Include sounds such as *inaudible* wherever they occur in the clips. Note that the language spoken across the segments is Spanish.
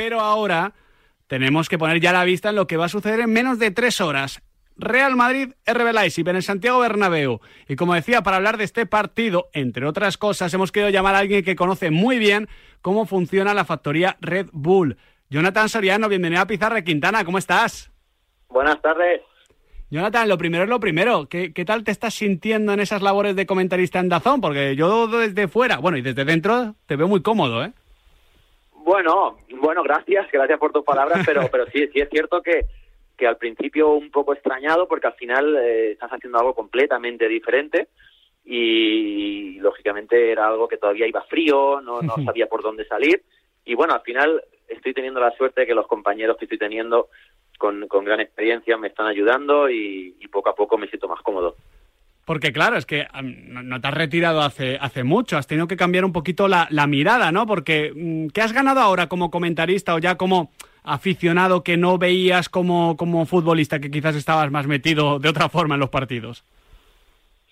pero ahora tenemos que poner ya la vista en lo que va a suceder en menos de tres horas. Real Madrid, RB Leipzig en el Santiago Bernabéu. Y como decía, para hablar de este partido, entre otras cosas, hemos querido llamar a alguien que conoce muy bien cómo funciona la factoría Red Bull. Jonathan Soriano, bienvenido a Pizarra Quintana, ¿cómo estás? Buenas tardes. Jonathan, lo primero es lo primero. ¿Qué, ¿Qué, tal te estás sintiendo en esas labores de comentarista en Dazón? Porque yo desde fuera, bueno, y desde dentro, te veo muy cómodo, ¿eh? Bueno, bueno, gracias, gracias por tus palabras, *laughs* pero, pero sí, sí es cierto que, que al principio un poco extrañado porque al final eh, estás haciendo algo completamente diferente y lógicamente era algo que todavía iba frío, no, no sabía por dónde salir y bueno, al final estoy teniendo la suerte de que los compañeros que estoy teniendo con, con gran experiencia me están ayudando y, y poco a poco me siento más cómodo. Porque claro, es que no te has retirado hace, hace mucho, has tenido que cambiar un poquito la, la mirada, ¿no? Porque mm, ¿qué has ganado ahora como comentarista o ya como aficionado que no veías como, como futbolista, que quizás estabas más metido de otra forma en los partidos?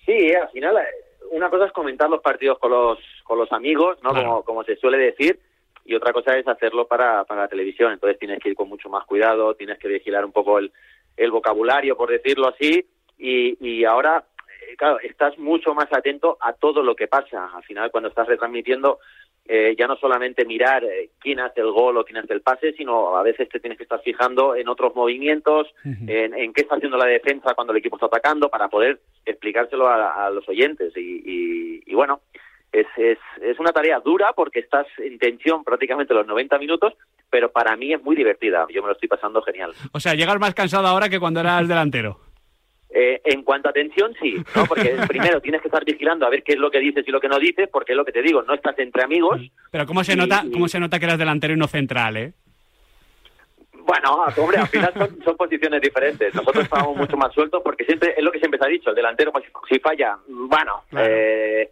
Sí, al final eh, una cosa es comentar los partidos con los, con los amigos, ¿no? Claro. Como, como se suele decir, y otra cosa es hacerlo para, para la televisión. Entonces tienes que ir con mucho más cuidado, tienes que vigilar un poco el, el vocabulario, por decirlo así, y, y ahora, eh, claro, estás mucho más atento a todo lo que pasa. Al final, cuando estás retransmitiendo, eh, ya no solamente mirar eh, quién hace el gol o quién hace el pase, sino a veces te tienes que estar fijando en otros movimientos, en, en qué está haciendo la defensa cuando el equipo está atacando, para poder explicárselo a, a los oyentes. Y, y, y bueno, es, es, es una tarea dura porque estás en tensión prácticamente los 90 minutos, pero para mí es muy divertida. Yo me lo estoy pasando genial. O sea, llegas más cansado ahora que cuando eras delantero. Eh, en cuanto a tensión, sí, ¿no? porque *laughs* primero tienes que estar vigilando a ver qué es lo que dices y lo que no dices, porque es lo que te digo, no estás entre amigos. Pero ¿cómo se, Y- nota, y- cómo se nota que eras delantero y no central, eh? Bueno, hombre, al final son, son posiciones diferentes. Nosotros estábamos mucho más sueltos porque siempre es lo que siempre se ha dicho, el delantero pues, si falla, bueno, Claro. eh,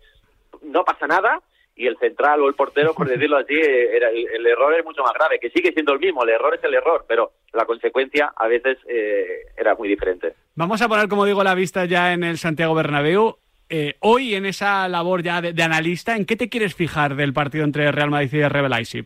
no pasa nada y el central o el portero, por *laughs* decirlo así, eh, era, el, el error es mucho más grave, que sigue siendo el mismo, el error es el error, pero la consecuencia a veces eh, era muy diferente. Vamos a poner, como digo, la vista ya en el Santiago Bernabéu. Eh, hoy, en esa labor ya de, de analista, ¿en qué te quieres fijar del partido entre Real Madrid y RB Leipzig?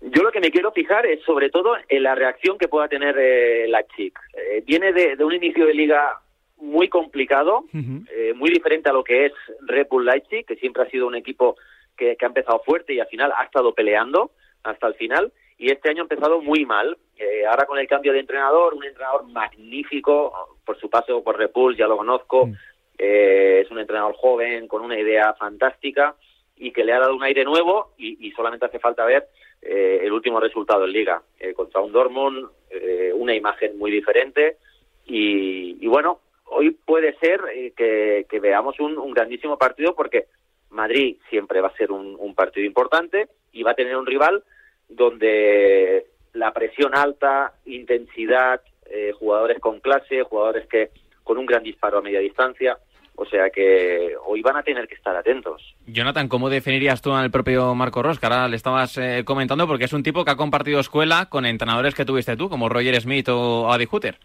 Yo lo que me quiero fijar es sobre todo en la reacción que pueda tener eh, Leipzig. Eh, viene de, de un inicio de liga muy complicado, eh, muy diferente a lo que es Red Bull Leipzig, que siempre ha sido un equipo que, que ha empezado fuerte y al final ha estado peleando hasta el final. Y este año ha empezado muy mal. Eh, ahora con el cambio de entrenador, un entrenador magnífico, por su paso por Red Bull, ya lo conozco. Mm. Eh, es un entrenador joven, con una idea fantástica y que le ha dado un aire nuevo y, y solamente hace falta ver eh, el último resultado en Liga. Eh, contra un Dortmund, eh, una imagen muy diferente y, y bueno, hoy puede ser eh, que, veamos un, grandísimo partido porque Madrid siempre va a ser un, un partido importante y va a tener un rival donde la presión alta, intensidad, eh, jugadores con clase, jugadores que con un gran disparo a media distancia, o sea que hoy van a tener que estar atentos. Jonathan, ¿cómo definirías tú al propio Marco Ross? Que ahora le estabas eh, comentando porque es un tipo que ha compartido escuela con entrenadores que tuviste tú, como Roger Smith o Adi Hutter.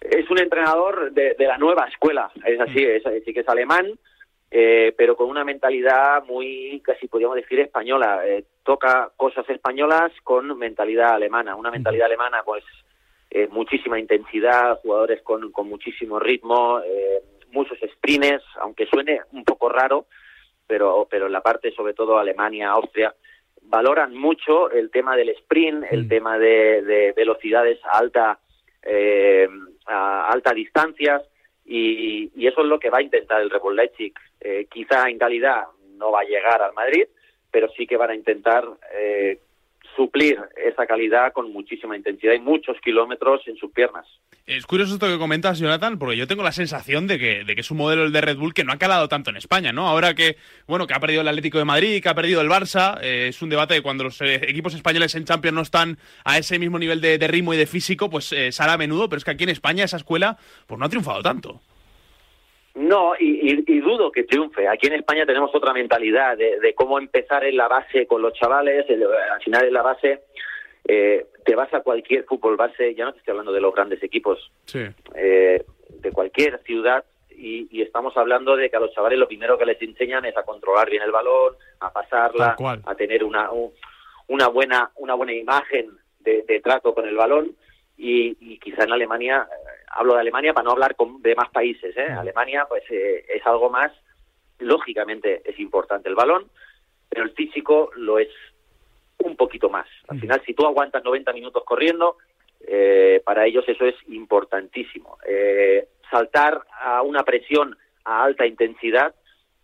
Es un entrenador de, de la nueva escuela, es así, es, sí que es alemán, eh, pero con una mentalidad muy, casi podríamos decir, española. Eh, toca cosas españolas con mentalidad alemana. Una mentalidad alemana, pues, eh, muchísima intensidad, jugadores con, con muchísimo ritmo, eh, muchos sprints, aunque suene un poco raro, pero, pero en la parte, sobre todo Alemania, Austria, valoran mucho el tema del sprint, el Mm. tema de, de velocidades a alta, eh, a alta distancias, y, y eso es lo que va a intentar el Leipzig. Eh, quizá en calidad no va a llegar al Madrid, pero sí que van a intentar eh, suplir esa calidad con muchísima intensidad y muchos kilómetros en sus piernas. Es curioso esto que comentas, Jonathan, porque yo tengo la sensación de que, de que es un modelo el de Red Bull que no ha calado tanto en España, ¿no? Ahora que, bueno, que ha perdido el Atlético de Madrid, que ha perdido el Barça, eh, es un debate de cuando los eh, equipos españoles en Champions no están a ese mismo nivel de, ritmo y de físico, pues eh, sale a menudo, pero es que aquí en España esa escuela pues no ha triunfado tanto. No, y, y- y dudo que triunfe. Aquí en España tenemos otra mentalidad de, de cómo empezar en la base con los chavales. el- al final en la base eh, te vas a cualquier fútbol base, ya no te estoy hablando de los grandes equipos, Sí. eh, de cualquier ciudad y, y estamos hablando de que a los chavales lo primero que les enseñan es a controlar bien el balón, a pasarla, a tener una, un- una buena, una buena imagen de, trato con el balón y, y quizá en Alemania, hablo de Alemania para no hablar con demás países, ¿eh? Alemania pues eh, es algo más, lógicamente es importante el balón, pero el físico lo es un poquito más. Al final, si tú aguantas 90 minutos corriendo, eh, para ellos eso es importantísimo. Eh, saltar a una presión a alta intensidad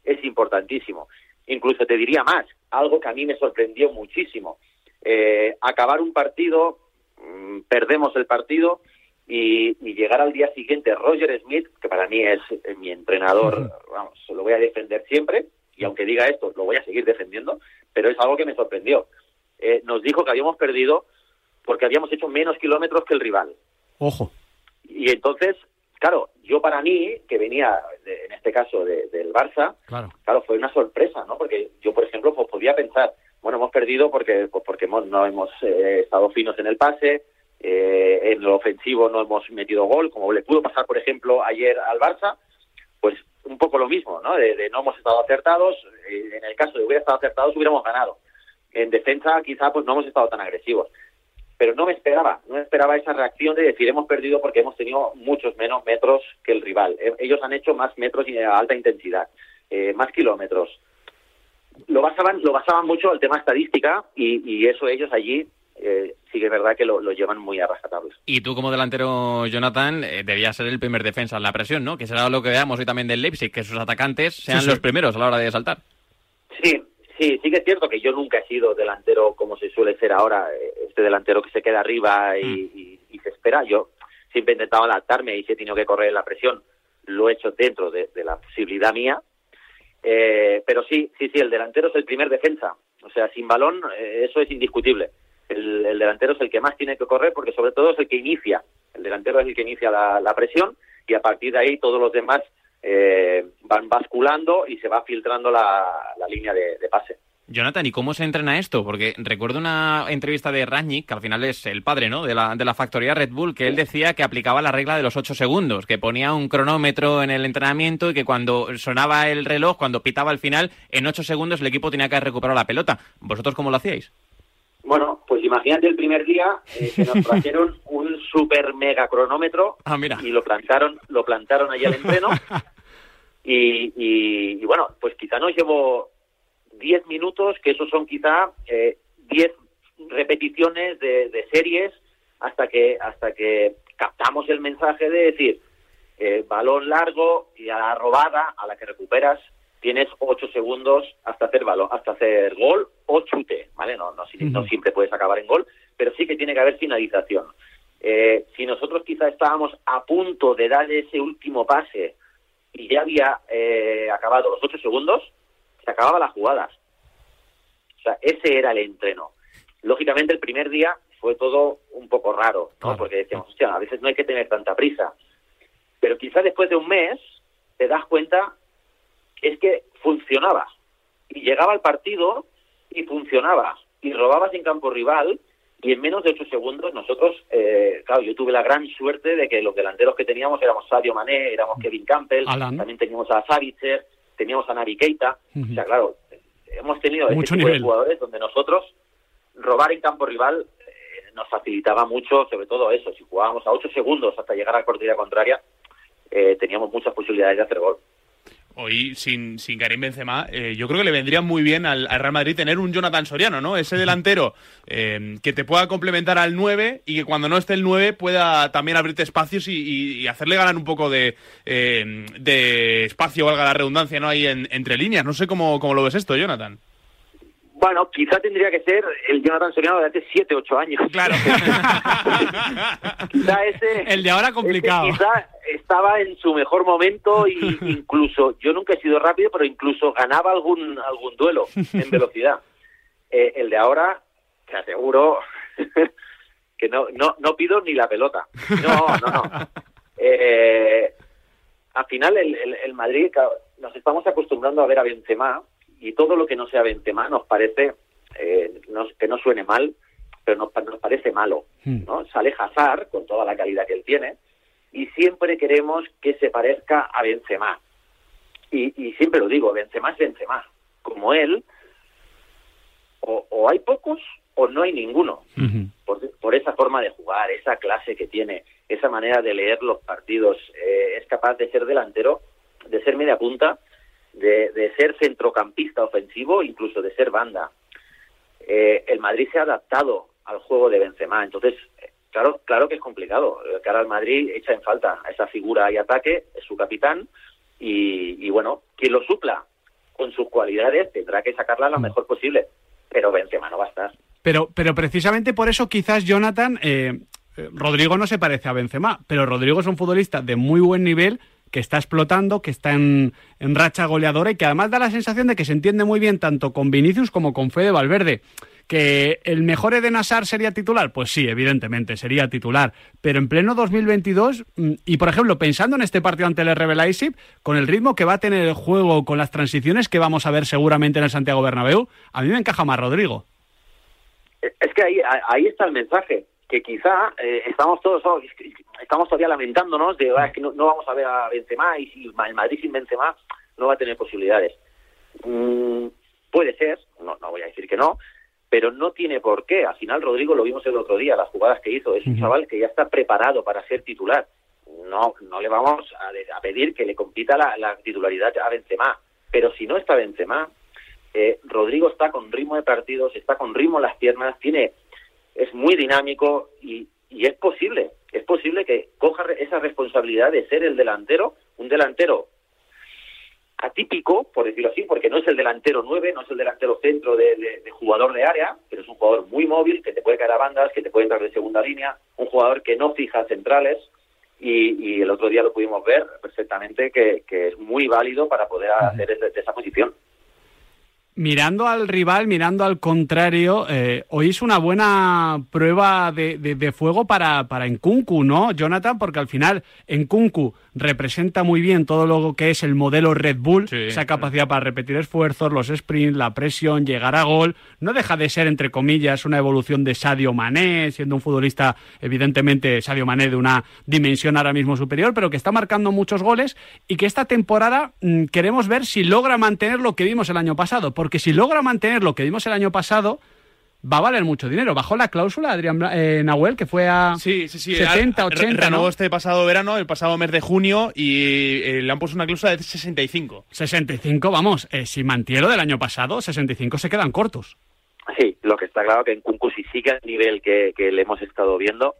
es importantísimo. Incluso te diría más, algo que a mí me sorprendió muchísimo. Eh, acabar un partido, mm, perdemos el partido y, llegar al día siguiente Roger Smith, que para mí es mi entrenador, vamos, lo voy a defender siempre y aunque diga esto, lo voy a seguir defendiendo, pero es algo que me sorprendió. nos dijo que habíamos perdido porque habíamos hecho menos kilómetros que el rival. Ojo. Y entonces, claro, yo para mí, que venía en este caso del Barça, claro. claro, fue una sorpresa, ¿no? Porque yo, por ejemplo, pues podía pensar, bueno, hemos perdido porque pues porque no hemos eh, estado finos en el pase, eh, en lo ofensivo no hemos metido gol, como le pudo pasar, por ejemplo, ayer al Barça, pues un poco lo mismo, ¿no? De, no hemos estado acertados, eh, en el caso de hubiera estado acertados hubiéramos ganado. En defensa quizá pues no hemos estado tan agresivos pero no me esperaba, no me esperaba esa reacción de decir hemos perdido porque hemos tenido muchos menos metros que el rival. Eh, ellos han hecho más metros y a alta intensidad, eh, más kilómetros. Lo basaban, lo basaban mucho al tema estadística y, eso ellos allí eh, sí que es verdad que lo, llevan muy a Y tú como delantero, Jonathan, debías ser el primer defensa en la presión, ¿no? Que será lo que veamos hoy también del Leipzig, que sus atacantes sean los primeros a la hora de saltar. Sí, Sí, sí que es cierto que yo nunca he sido delantero como se suele ser ahora, eh, este delantero que se queda arriba y, mm. se espera. Yo siempre he intentado adaptarme y si he tenido que correr la presión, lo he hecho dentro de, la posibilidad mía. Eh, pero sí, sí, sí, el delantero es el primer defensa. O sea, sin balón, eh, eso es indiscutible. El, delantero es el que más tiene que correr porque sobre todo es el que inicia. El delantero es el que inicia la, presión y a partir de ahí todos los demás eh, van basculando y se va filtrando la, línea de, pase. Jonathan, ¿y cómo se entrena esto? Porque recuerdo una entrevista de Rangnick, que al final es el padre ¿no? de, la, de la factoría Red Bull, que él decía que aplicaba la regla de los ocho segundos, que ponía un cronómetro en el entrenamiento y que cuando sonaba el reloj, cuando pitaba el final, en ocho segundos el equipo tenía que recuperar la pelota. ¿Vosotros cómo lo hacíais? Bueno, pues imagínate el primer día eh, que nos *laughs* trajeron un super mega cronómetro ah, y lo plantaron, lo plantaron allí al entreno. *laughs* Y, y, bueno, pues quizá nos llevo 10 minutos, que esos son quizá eh, 10 repeticiones de, series hasta que, hasta que captamos el mensaje de decir, eh, balón largo y a la robada, a la que recuperas, tienes 8 segundos hasta hacer balón, hasta hacer gol o chute, ¿vale? No, no, no siempre puedes acabar en gol, pero sí que tiene que haber finalización. Eh, si nosotros quizá estábamos a punto de dar ese último pase y ya había eh, acabado los ocho segundos, se acababa las jugadas. O sea, ese era el entreno. Lógicamente, el primer día fue todo un poco raro, ¿no? Porque decíamos, hostia, a veces no hay que tener tanta prisa. Pero quizás después de un mes te das cuenta es que funcionaba. Y llegaba el partido y funcionaba. Y robabas en campo rival y en menos de ocho segundos nosotros, eh, claro, yo tuve la gran suerte de que los delanteros que teníamos éramos Sadio Mané, éramos Kevin Campbell, también teníamos a Savitzer, teníamos a Navi Keita, o sea, claro, hemos tenido este tipo de jugadores donde nosotros robar en campo rival eh, nos facilitaba mucho, sobre todo eso, si jugábamos a ocho segundos hasta llegar a la portería contraria, eh, teníamos muchas posibilidades de hacer gol hoy sin, sin Karim Benzema, eh, yo creo que le vendría muy bien al, Real Madrid tener un Jonathan Soriano, ¿no? Ese delantero eh, que te pueda complementar al 9 y que cuando no esté el 9 pueda también abrirte espacios y, hacerle ganar un poco de, eh, de espacio, valga la redundancia, ¿no? Ahí entre líneas. No sé cómo, cómo lo ves esto, Jonathan. Bueno, quizá tendría que ser el Jonathan Soriano de hace 7, 8 años. Claro. *laughs* quizá ese... El de ahora complicado. quizá estaba en su mejor momento y *laughs* incluso, yo nunca he sido rápido, pero incluso ganaba algún, algún duelo en velocidad. *laughs* Eh, el de ahora, te aseguro *laughs* que no, no, no pido ni la pelota. No, no, no. Eh, al final el, el, Madrid, nos estamos acostumbrando a ver a Benzema y todo lo que no sea Benzema nos parece eh, que no suene mal, pero nos, nos parece malo. Hmm. ¿no? Sale Hazard con toda la calidad que él tiene y siempre queremos que se parezca a Benzema. Y, y siempre lo digo, Benzema es Benzema. Como él, o, hay pocos o no hay ninguno. por, esa forma de jugar, esa clase que tiene, esa manera de leer los partidos, eh, es capaz de ser delantero, de ser media punta, de, de ser centrocampista ofensivo, incluso de ser banda. Eh, el Madrid se ha adaptado al juego de Benzema, entonces claro, claro que es complicado. Ahora el Madrid echa en falta a esa figura y ataque, es su capitán, y, y, bueno, quien lo supla con sus cualidades tendrá que sacarla lo mm. mejor posible, pero Benzema no va a estar. Pero, pero precisamente por eso quizás Jonathan, eh, eh, Rodrigo no se parece a Benzema, pero Rodrigo es un futbolista de muy buen nivel que está explotando, que está en, en, racha goleadora y que además da la sensación de que se entiende muy bien tanto con Vinicius como con Fede Valverde. ¿Que el mejor Eden Hazard sería titular? Pues sí, evidentemente, sería titular. Pero en pleno 2022, mm, y por ejemplo, pensando en este partido ante el RB Leipzig, con el ritmo que va a tener el juego, con las transiciones que vamos a ver seguramente en el Santiago Bernabéu, a mí me encaja más Rodrigo. Es que ahí, ahí está el mensaje, que quizá eh, estamos todos oh, estamos todavía lamentándonos de ah, que no, vamos a ver a Benzema y si el Madrid sin Benzema no va a tener posibilidades. Mm, puede ser, no, no voy a decir que no, pero no tiene por qué. Al final, Rodrigo lo vimos el otro día, las jugadas que hizo. Es un chaval que ya está preparado para ser titular. No, no le vamos a, pedir que le compita la, titularidad a Benzema. Pero si no está Benzema, eh, Rodrigo está con ritmo de partidos, está con ritmo en las piernas, tiene, es muy dinámico y, y es posible, es posible que coja esa responsabilidad de ser el delantero, un delantero atípico, por decirlo así, porque no es el delantero 9, no es el delantero centro de, jugador de área, pero es un jugador muy móvil, que te puede caer a bandas, que te puede entrar de segunda línea, un jugador que no fija centrales, y, el otro día lo pudimos ver perfectamente que, es muy válido para poder hacer esa posición. Mirando al rival, mirando al contrario, eh, hoy es una buena prueba de, de, fuego para, para Nkunku, ¿no, Jonathan? Porque al final Nkunku representa muy bien todo lo que es el modelo Red Bull, esa capacidad para repetir esfuerzos, los sprints, la presión, llegar a gol. No deja de ser, entre comillas, una evolución de Sadio Mané, siendo un futbolista, evidentemente, Sadio Mané de una dimensión ahora mismo superior, pero que está marcando muchos goles y que esta temporada mm, queremos ver si logra mantener lo que vimos el año pasado porque si logra mantener lo que vimos el año pasado, va a valer mucho dinero. Bajó la cláusula Adrián eh, Nahuel, que fue a sí, sí, sí. 70, 80. Renovó este pasado verano, el pasado mes de junio, y eh, le han puesto una cláusula de 65. 65, vamos, eh, si mantiene lo del año pasado, 65 se quedan cortos. Sí, lo que está claro que en Kunku, si sigue el nivel que, le hemos estado viendo,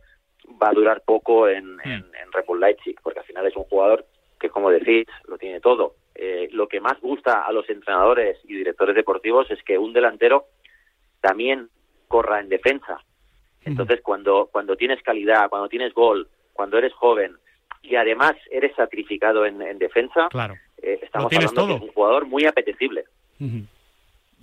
va a durar poco en, en, hmm. en Red Bull Leipzig, porque al final es un jugador que, como decís, lo tiene todo lo que más gusta a los entrenadores y directores deportivos es que un delantero también corra en defensa. Entonces, cuando, cuando tienes calidad, cuando tienes gol, cuando eres joven y además eres sacrificado en, defensa, claro. Eh, estamos hablando de un jugador muy apetecible.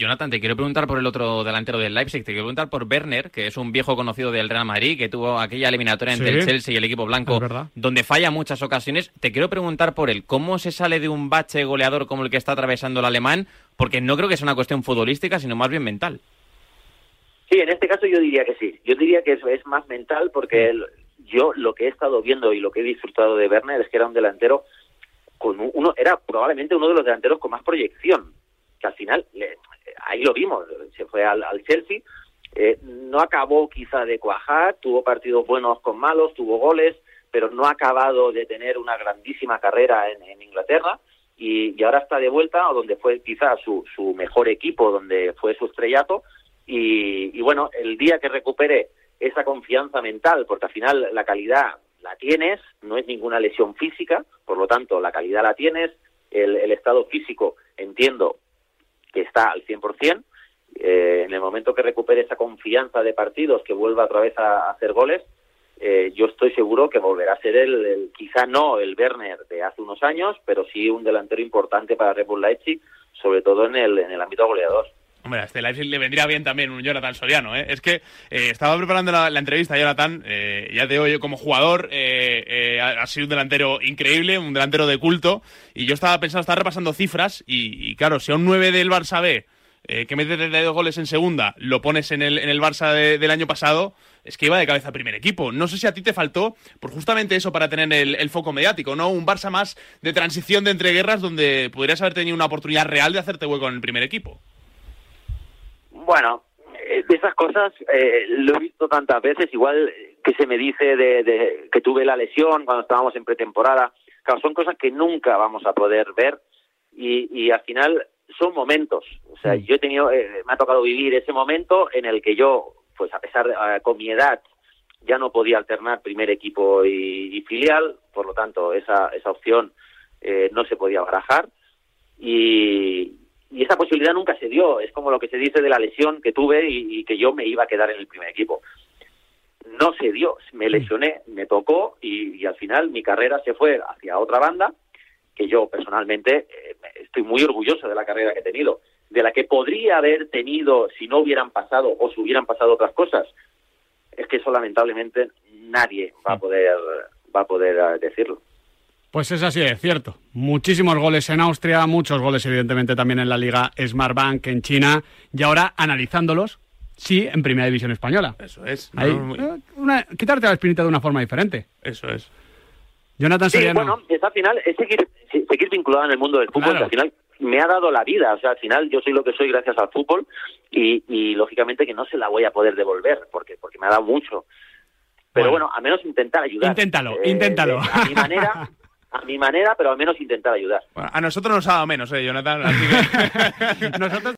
Jonathan, te quiero preguntar por el otro delantero del Leipzig, te quiero preguntar por Werner, que es un viejo conocido del Real Madrid, que tuvo aquella eliminatoria entre el Chelsea y el equipo blanco, donde falla muchas ocasiones. Te quiero preguntar por él, ¿cómo se sale de un bache goleador como el que está atravesando el alemán? Porque no creo que sea una cuestión futbolística, sino más bien mental. Sí, en este caso yo diría que sí. Yo diría que eso es más mental porque mm. yo lo que he estado viendo y lo que he disfrutado de Werner es que era un delantero con uno era probablemente uno de los delanteros con más proyección que al final le, ahí lo vimos, se fue al, Chelsea, eh, no acabó quizá de cuajar, tuvo partidos buenos con malos, tuvo goles, pero no ha acabado de tener una grandísima carrera en, Inglaterra. Y, ahora está de vuelta o donde fue quizá su, su mejor equipo, donde fue su estrellato. Y, bueno, el día que recupere esa confianza mental, porque al final la calidad la tienes, no es ninguna lesión física, por lo tanto la calidad la tienes, el, el estado físico entiendo que está al 100%. Eh, en el momento que recupere esa confianza de partidos, que vuelva otra vez a, hacer goles, eh, yo estoy seguro que volverá a ser el, quizá no el Werner de hace unos años, pero sí un delantero importante para Red Bull Leipzig, sobre todo en el, en el ámbito goleador. Hombre, a este Leipzig le vendría bien también un Jonathan Soriano, ¿eh? Es que eh, estaba preparando la, entrevista, Jonathan, eh, ya te oye como jugador, eh, ha, sido un delantero increíble, un delantero de culto, y yo estaba pensando, estaba repasando cifras, y, claro, si a un 9 del Barça B, que mete 32 goles en segunda, lo pones en el, en el Barça del año pasado, es que iba de cabeza primer equipo. No sé si a ti te faltó, por justamente eso, para tener el, el foco mediático, ¿no? Un Barça más de transición de entreguerras donde podrías haber tenido una oportunidad real de hacerte hueco en el primer equipo. Bueno, eh, de esas cosas eh, lo he visto tantas veces, igual que se me dice de, de, que tuve la lesión cuando estábamos en pretemporada. Claro, son cosas que nunca vamos a poder ver y, y al final son momentos. O sea, yo he tenido, eh, me ha tocado vivir ese momento en el que yo, pues a pesar de, eh, con mi edad, ya no podía alternar primer equipo y, y filial, por lo tanto, esa, esa opción eh, no se podía barajar. Y esa posibilidad nunca se dio. Es como lo que se dice de la lesión que tuve y, y que yo me iba a quedar en el primer equipo. No se dio, me lesioné, me tocó y, y al final mi carrera se fue hacia otra banda que yo personalmente eh, estoy muy orgulloso de la carrera que he tenido, de la que podría haber tenido si no hubieran pasado o si hubieran pasado otras cosas. Es que eso lamentablemente nadie va a poder va a poder eh, decirlo. Pues es así, es cierto. Muchísimos goles en Austria, muchos goles evidentemente también en la Liga Smartbank en China y ahora analizándolos, sí, en Primera División Española. Eso es. Ahí, ¿no? Muy- eh, una- quitarte la espinita de una forma diferente. Eso es. Jonathan Sí, Soriano. bueno, es al final es seguir, se- seguir vinculado en el mundo del fútbol, Claro. que al final me ha dado la vida, o sea, al final yo soy lo que soy gracias al fútbol y, y lógicamente que no se la voy a poder devolver porque porque me ha dado mucho. Pero Bueno. bueno, al menos intentar ayudar. Inténtalo, Eh, inténtalo. eh, a mi manera, *laughs* a mi manera, pero al menos intentar ayudar. Bueno, a nosotros nos ha dado menos, eh, Jonathan. Así que... *laughs* *laughs* Nosotros